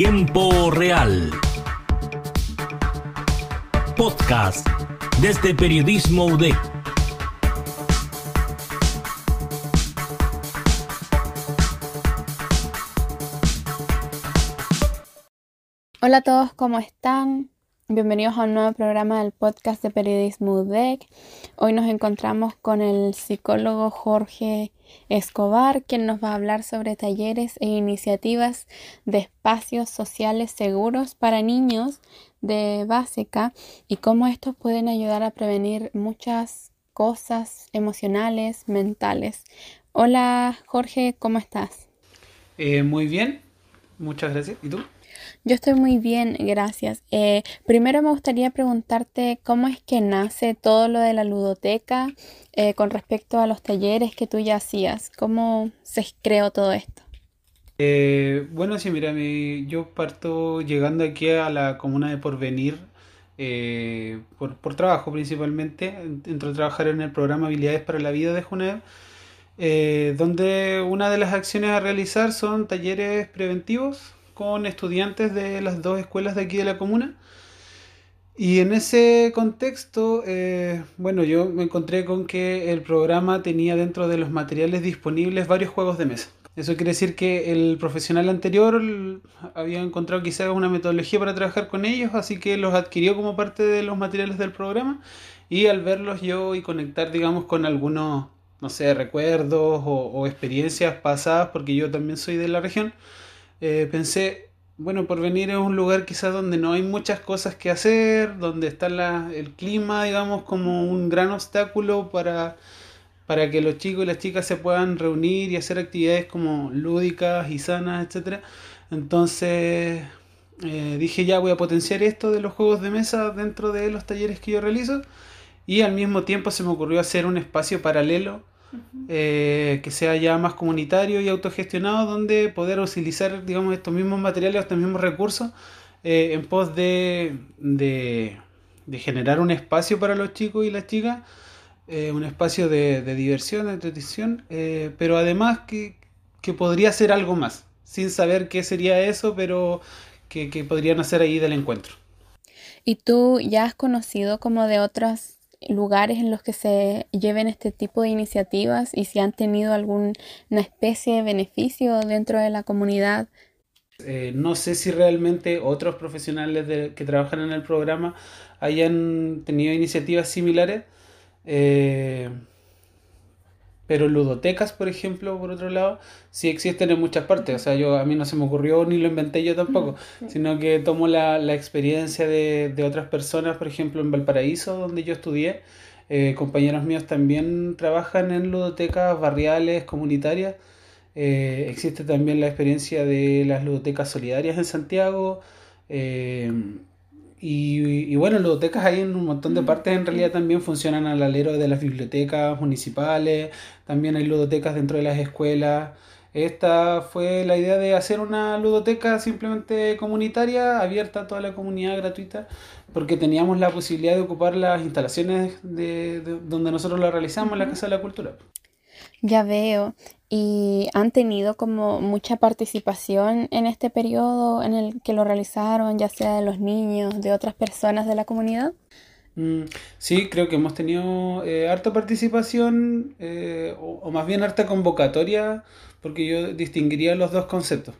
Tiempo Real. Podcast desde Periodismo UDEC. Hola a todos, ¿cómo están? Bienvenidos a un nuevo programa del podcast de Periodismo UDEC. Hoy nos encontramos con el psicólogo Jorge Escobar, quien nos va a hablar sobre talleres e iniciativas de espacios sociales seguros para niños de básica y cómo estos pueden ayudar a prevenir muchas cosas emocionales, mentales. Hola Jorge, ¿cómo estás? Eh, muy bien, muchas gracias. ¿Y tú? Yo estoy muy bien, gracias. Eh, primero me gustaría preguntarte cómo es que nace todo lo de la ludoteca eh, con respecto a los talleres que tú ya hacías. ¿Cómo se creó todo esto? Eh, bueno, sí, mira, yo parto llegando aquí a la comuna de Porvenir por, por, trabajo principalmente. Entro a trabajar en el programa Habilidades para la Vida de JUNED. donde una de las acciones a realizar son talleres preventivos con estudiantes de las dos escuelas de aquí de la comuna. Y en ese contexto, eh, bueno, yo me encontré con que el programa tenía dentro de los materiales disponibles varios juegos de mesa. Eso quiere decir que el profesional anterior había encontrado quizás una metodología para trabajar con ellos, así que los adquirió como parte de los materiales del programa y al verlos yo y conectar, digamos, con algunos, no sé, recuerdos o, o experiencias pasadas, porque yo también soy de la región, eh, pensé, bueno, por venir es un lugar quizás donde no hay muchas cosas que hacer, donde está la, el clima, digamos, como un gran obstáculo para, para que los chicos y las chicas se puedan reunir y hacer actividades como lúdicas y sanas, etc. Entonces eh, dije ya voy a potenciar esto de los juegos de mesa dentro de los talleres que yo realizo y al mismo tiempo se me ocurrió hacer un espacio paralelo eh, que sea ya más comunitario y autogestionado, donde poder utilizar, digamos, estos mismos materiales, estos mismos recursos, eh, en pos de, de, generar un espacio para los chicos y las chicas, eh, un espacio de, diversión, de entretención, pero además que, que, podría ser algo más, sin saber qué sería eso, pero que, que podrían hacer ahí del encuentro. ¿Y tú ya has conocido como de otras lugares en los que se lleven este tipo de iniciativas y si han tenido alguna especie de beneficio dentro de la comunidad. Eh, no sé si realmente otros profesionales que trabajan en el programa hayan tenido iniciativas similares. Eh, pero ludotecas, por ejemplo, por otro lado, sí existen en muchas partes. O sea, yo a mí no se me ocurrió ni lo inventé yo tampoco, sino que tomo la, la experiencia de, de, otras personas, por ejemplo, en Valparaíso, donde yo estudié. Eh, compañeros míos también trabajan en ludotecas barriales, comunitarias. Eh, existe también la experiencia de las ludotecas solidarias en Santiago. Eh, y, y, bueno, ludotecas hay en un montón de partes, en realidad también funcionan al alero de las bibliotecas municipales, también hay ludotecas dentro de las escuelas. Esta fue la idea de hacer una ludoteca simplemente comunitaria, abierta a toda la comunidad, gratuita, porque teníamos la posibilidad de ocupar las instalaciones de, donde nosotros la realizamos, en la Casa de la Cultura. Ya veo. ¿Y han tenido como mucha participación en este periodo en el que lo realizaron, ya sea de los niños, de otras personas de la comunidad? Mm, sí, creo que hemos tenido eh, harta participación, eh, o, más bien harta convocatoria, porque yo distinguiría los dos conceptos.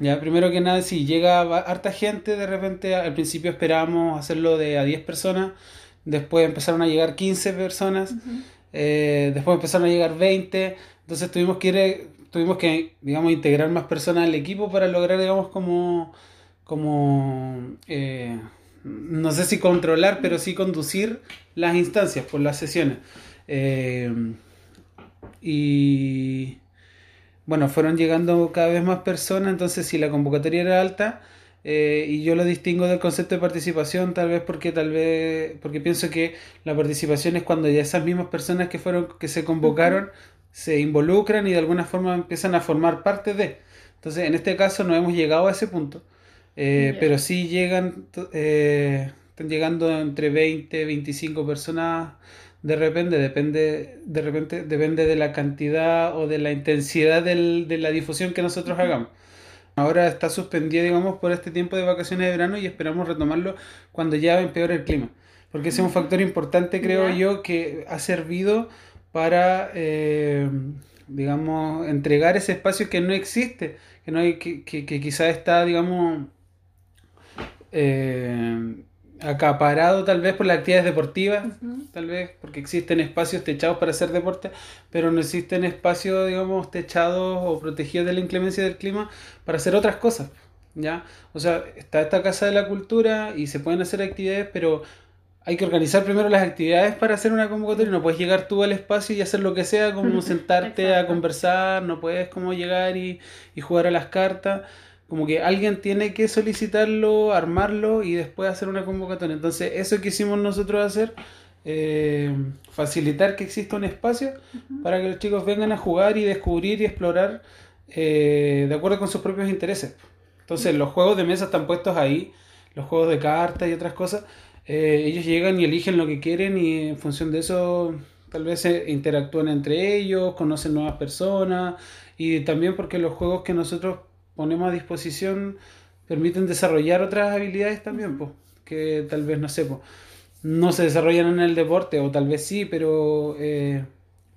Ya, primero que nada, si llega harta gente, de repente al principio esperábamos hacerlo de a 10 personas, después empezaron a llegar 15 personas. Eh, después empezaron a llegar 20, entonces tuvimos que ir, tuvimos que, digamos, integrar más personas al equipo para lograr, digamos, como, como eh, no sé si controlar, pero sí conducir las instancias por las sesiones. Eh, y bueno, fueron llegando cada vez más personas, entonces si la convocatoria era alta, eh, y yo lo distingo del concepto de participación tal vez porque tal vez porque pienso que la participación es cuando ya esas mismas personas que fueron que se convocaron se involucran y de alguna forma empiezan a formar parte de. Entonces en este caso no hemos llegado a ese punto eh, pero sí llegan eh, están llegando entre 20 25 personas. De repente depende de repente depende de la cantidad o de la intensidad del, de la difusión que nosotros hagamos Ahora está suspendida, digamos, por este tiempo de vacaciones de verano y esperamos retomarlo cuando ya empeore el clima. Porque ese es un factor importante, creo yo, que ha servido para, eh, digamos, entregar ese espacio que no existe, que, no hay, que, que, que quizás está, digamos, eh, acaparado tal vez por las actividades deportivas, tal vez porque existen espacios techados para hacer deporte, pero no existen espacios, digamos, techados o protegidos de la inclemencia del clima para hacer otras cosas, ¿ya? O sea, está esta Casa de la Cultura y se pueden hacer actividades, pero hay que organizar primero las actividades para hacer una convocatoria, no puedes llegar tú al espacio y hacer lo que sea, como sentarte a conversar, no puedes como llegar y, y jugar a las cartas como que alguien tiene que solicitarlo, armarlo y después hacer una convocatoria. Entonces, eso quisimos nosotros hacer, eh, facilitar que exista un espacio para que los chicos vengan a jugar y descubrir y explorar eh, de acuerdo con sus propios intereses. Entonces, los juegos de mesa están puestos ahí, los juegos de cartas y otras cosas. Eh, ellos llegan y eligen lo que quieren y en función de eso tal vez se interactúan entre ellos, conocen nuevas personas y también porque los juegos que nosotros ponemos a disposición permiten desarrollar otras habilidades también, pues, que tal vez no sé, no se desarrollan en el deporte, o tal vez sí, pero, eh,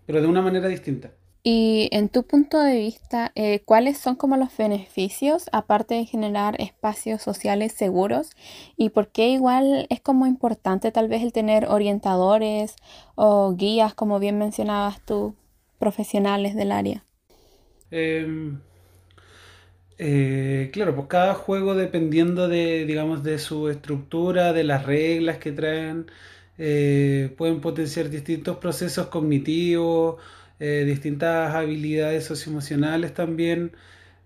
pero de una manera distinta. Y en tu punto de vista, eh, ¿cuáles son como los beneficios, aparte de generar espacios sociales seguros? ¿Y por qué igual es como importante tal vez el tener orientadores o guías, como bien mencionabas tú, profesionales del área? Eh, eh, claro, pues cada juego dependiendo de, digamos, de su estructura, de las reglas que traen, eh, pueden potenciar distintos procesos cognitivos, eh, distintas habilidades socioemocionales también.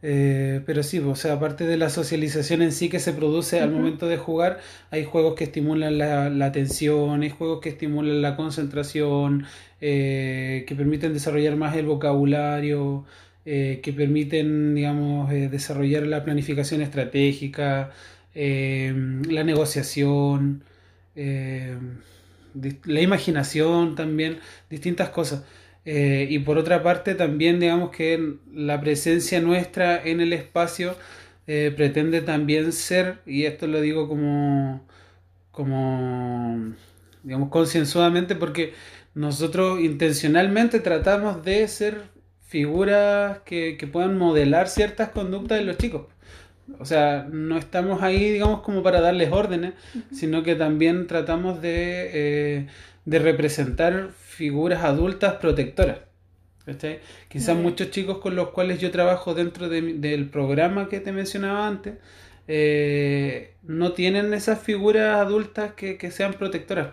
pero sí, pues, o sea, aparte de la socialización en sí que se produce al momento de jugar, hay juegos que estimulan la, la atención, hay juegos que estimulan la concentración, que permiten desarrollar más el vocabulario. Eh, que permiten, digamos, eh, desarrollar la planificación estratégica, eh, la negociación, la imaginación también, distintas cosas. y por otra parte también, digamos, que la presencia nuestra en el espacio pretende también ser, y esto lo digo como, como digamos, concienzudamente, porque nosotros intencionalmente tratamos de ser figuras que, puedan modelar ciertas conductas de los chicos. O sea, no estamos ahí, digamos, como para darles órdenes, sino que también tratamos de, eh, de representar figuras adultas protectoras. Quizás muchos chicos con los cuales yo trabajo dentro del programa que te mencionaba antes, eh, no tienen esas figuras adultas que, sean protectoras.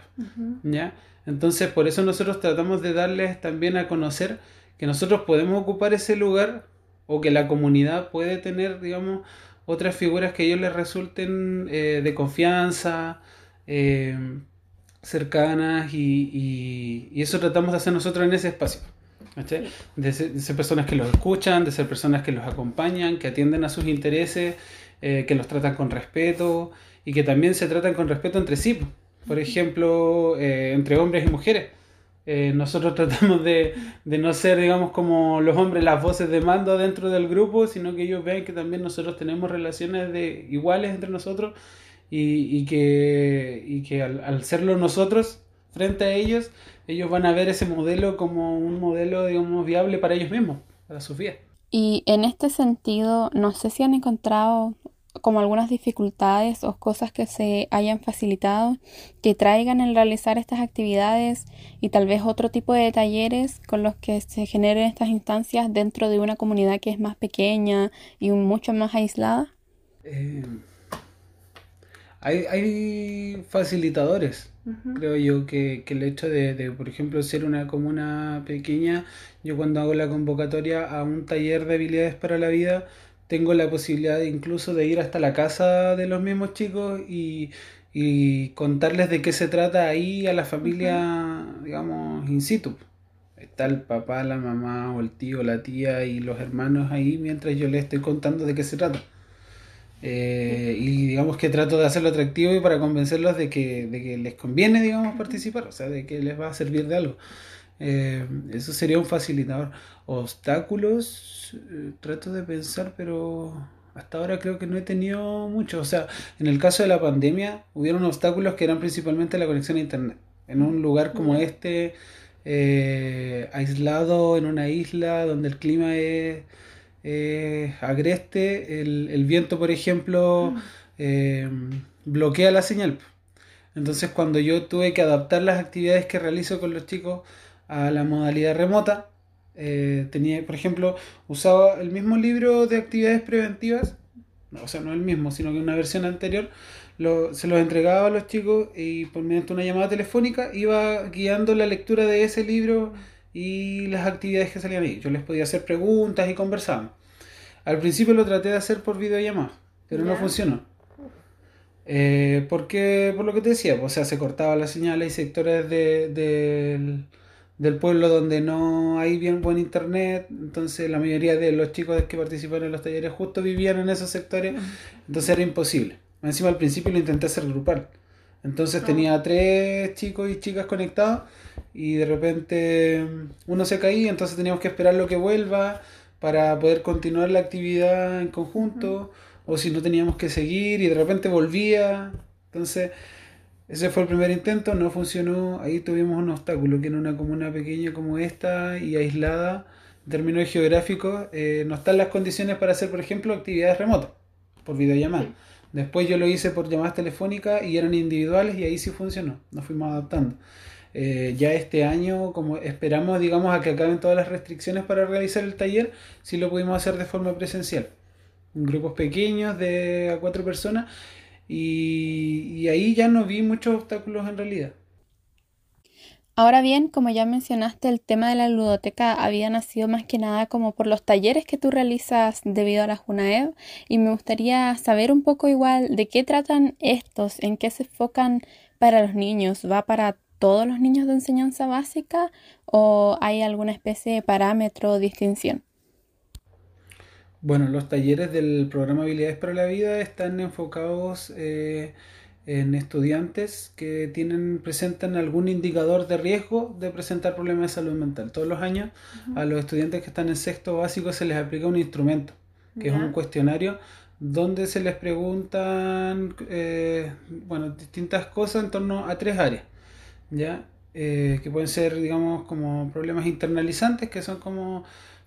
¿ya? Entonces, por eso nosotros tratamos de darles también a conocer que nosotros podemos ocupar ese lugar o que la comunidad puede tener, digamos, otras figuras que a ellos les resulten eh, de confianza, eh, cercanas y, eso tratamos de hacer nosotros en ese espacio. De ser, personas que los escuchan, de ser personas que los acompañan, que atienden a sus intereses, eh, que los tratan con respeto y que también se tratan con respeto entre sí. Por ejemplo, entre hombres y mujeres. Eh, nosotros tratamos de, no ser, digamos, como los hombres, las voces de mando dentro del grupo, sino que ellos vean que también nosotros tenemos relaciones de iguales entre nosotros y, que, y que al, al, serlo nosotros frente a ellos, ellos van a ver ese modelo como un modelo, digamos, viable para ellos mismos, para su vida. Y en este sentido, no sé si han encontrado como algunas dificultades o cosas que se hayan facilitado que traigan el realizar estas actividades y tal vez otro tipo de talleres con los que se generen estas instancias dentro de una comunidad que es más pequeña y mucho más aislada? Eh, hay, facilitadores. Creo yo que, que el hecho de, de, por ejemplo, ser una comuna pequeña, yo cuando hago la convocatoria a un taller de habilidades para la vida, tengo la posibilidad incluso de ir hasta la casa de los mismos chicos y, contarles de qué se trata ahí a la familia, digamos, in situ. Está el papá, la mamá o el tío, la tía y los hermanos ahí mientras yo les estoy contando de qué se trata. Eh, y digamos que trato de hacerlo atractivo y para convencerlos de que, de que les conviene, digamos, participar, o sea, de que les va a servir de algo. Eh, eso sería un facilitador. Obstáculos, eh, trato de pensar, pero hasta ahora creo que no he tenido mucho. O sea, en el caso de la pandemia, hubieron obstáculos que eran principalmente la conexión a Internet. En un lugar como este, eh, aislado en una isla donde el clima es agreste, el, viento, por ejemplo, eh, bloquea la señal. Entonces, cuando yo tuve que adaptar las actividades que realizo con los chicos a la modalidad remota, eh, tenía, por ejemplo, usaba el mismo libro de actividades preventivas, o sea, no el mismo, sino que una versión anterior, se los entregaba a los chicos y por mediante una llamada telefónica iba guiando la lectura de ese libro y las actividades que salían ahí. Yo les podía hacer preguntas y conversábamos. Al principio lo traté de hacer por videollamada, pero no funcionó. Eh, porque, por lo que te decía, pues, o sea, se cortaba la señal, hay sectores del del pueblo donde no hay bien buen internet, entonces la mayoría de los chicos que participan en los talleres justo vivían en esos sectores, entonces era imposible. Encima al principio lo intenté hacer grupal. Entonces ah. tenía tres chicos y chicas conectados y de repente uno se caía, entonces teníamos que esperar lo que vuelva para poder continuar la actividad en conjunto, o si no teníamos que seguir y de repente volvía. Entonces ese fue el primer intento, no funcionó. Ahí tuvimos un obstáculo, que en una comuna pequeña como esta y aislada, en términos geográficos, eh, no están las condiciones para hacer, por ejemplo, actividades remotas, por videollamada. Después yo lo hice por llamadas telefónicas y eran individuales y ahí sí funcionó, nos fuimos adaptando. Eh, ya este año, como esperamos, digamos, a que acaben todas las restricciones para realizar el taller, sí lo pudimos hacer de forma presencial. En grupos pequeños de a cuatro personas y, ahí ya no vi muchos obstáculos en realidad. Ahora bien, como ya mencionaste, el tema de la ludoteca había nacido más que nada como por los talleres que tú realizas debido a la JUNAEV y me gustaría saber un poco igual de qué tratan estos, en qué se enfocan para los niños, ¿va para todos los niños de enseñanza básica o hay alguna especie de parámetro o distinción? Bueno, los talleres del programa Habilidades para la Vida están enfocados eh, en estudiantes que tienen presentan algún indicador de riesgo de presentar problemas de salud mental. Todos los años a los estudiantes que están en sexto básico se les aplica un instrumento, que es un cuestionario donde se les preguntan eh, bueno, distintas cosas en torno a tres áreas, ¿ya? Eh, que pueden ser, digamos, como problemas internalizantes, que son como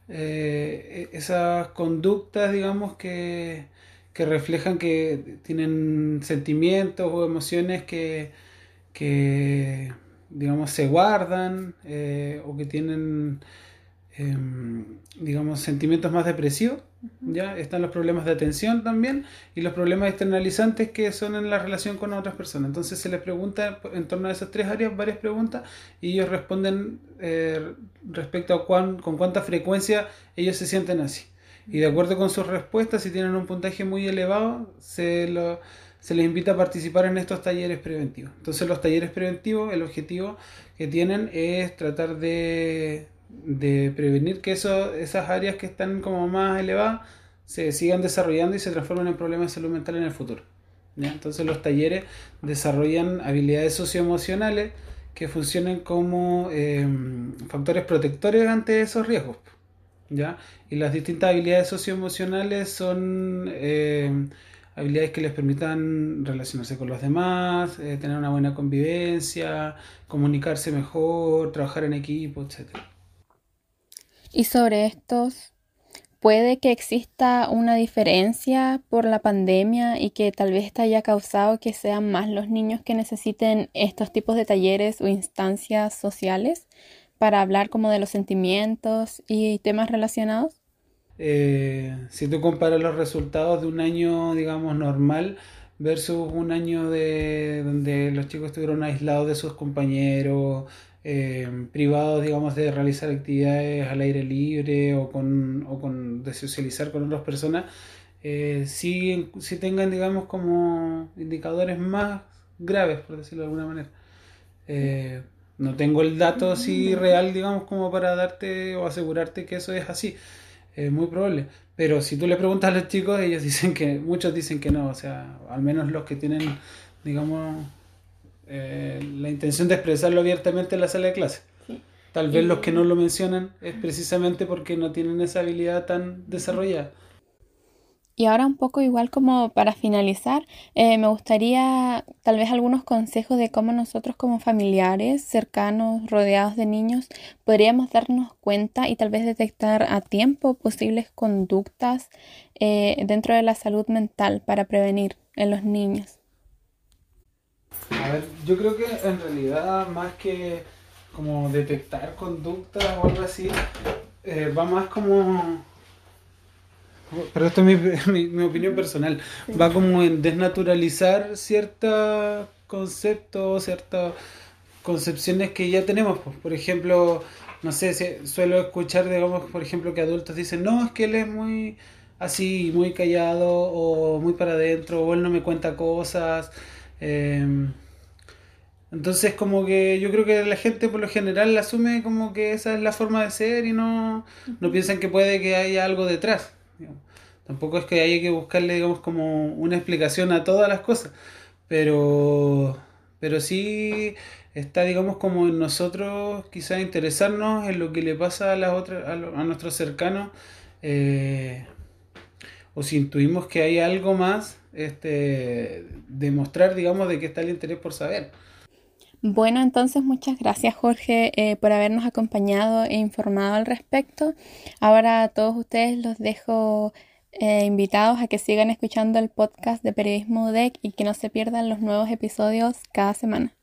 eh, esas conductas, digamos, que, que, reflejan que tienen sentimientos o emociones que, que digamos, se guardan eh, o que tienen, em, digamos, sentimientos más depresivos. ¿Ya? Están los problemas de atención también y los problemas externalizantes que son en la relación con otras personas. Entonces se les pregunta en torno a esas tres áreas varias preguntas y ellos responden eh, respecto a cuán, con cuánta frecuencia ellos se sienten así. Y de acuerdo con sus respuestas, si tienen un puntaje muy elevado, se, lo, se les invita a participar en estos talleres preventivos. Entonces los talleres preventivos, el objetivo que tienen es tratar de de prevenir que eso, esas áreas que están como más elevadas se sigan desarrollando y se transformen en problemas de salud mental en el futuro. Entonces los talleres desarrollan habilidades socioemocionales que funcionen como em, factores protectores ante esos riesgos. ¿ya? Y las distintas habilidades socioemocionales son em, habilidades que les permitan relacionarse con los demás, eh, tener una buena convivencia, comunicarse mejor, trabajar en equipo, etcétera. Y sobre estos, puede que exista una diferencia por la pandemia y que tal vez esto haya causado que sean más los niños que necesiten estos tipos de talleres o instancias sociales para hablar como de los sentimientos y temas relacionados. Eh, si tú comparas los resultados de un año, digamos, normal versus un año de donde los chicos estuvieron aislados de sus compañeros, eh, privados, digamos, de realizar actividades al aire libre o con, o con de socializar con otras personas, eh, si, si tengan, digamos, como indicadores más graves, por decirlo de alguna manera. Eh, no tengo el dato así real, digamos, como para darte o asegurarte que eso es así. Es muy probable. Pero si tú le preguntas a los chicos, ellos dicen que, muchos dicen que no. O sea, al menos los que tienen, digamos, eh, la intención de expresarlo abiertamente en la sala de clase. Tal vez los que no lo mencionan es precisamente porque no tienen esa habilidad tan desarrollada. Y ahora un poco igual como para finalizar, eh, me gustaría tal vez algunos consejos de cómo nosotros como familiares cercanos, rodeados de niños, podríamos darnos cuenta y tal vez detectar a tiempo posibles conductas eh, dentro de la salud mental para prevenir en los niños. A ver, yo creo que en realidad más que como detectar conductas o algo así, eh, va más como pero esto es mi, mi, opinión personal, va como en desnaturalizar ciertos conceptos, ciertas concepciones que ya tenemos. Pues. Por ejemplo, no sé, suelo escuchar, digamos, por ejemplo, que adultos dicen, no, es que él es muy así, muy callado, o muy para adentro, o él no me cuenta cosas. Em, entonces, como que yo creo que la gente por lo general asume como que esa es la forma de ser y no, no piensan que puede que haya algo detrás. Tampoco es que haya que buscarle, digamos, como una explicación a todas las cosas, pero, pero sí está, digamos, como en nosotros quizás interesarnos en lo que le pasa a las otras, a, nuestros cercanos, eh, o si intuimos que hay algo más, este, demostrar, digamos, de que está el interés por saber. Bueno, entonces muchas gracias Jorge eh, por habernos acompañado e informado al respecto. Ahora a todos ustedes los dejo eh, invitados a que sigan escuchando el podcast de Periodismo UDEC y que no se pierdan los nuevos episodios cada semana.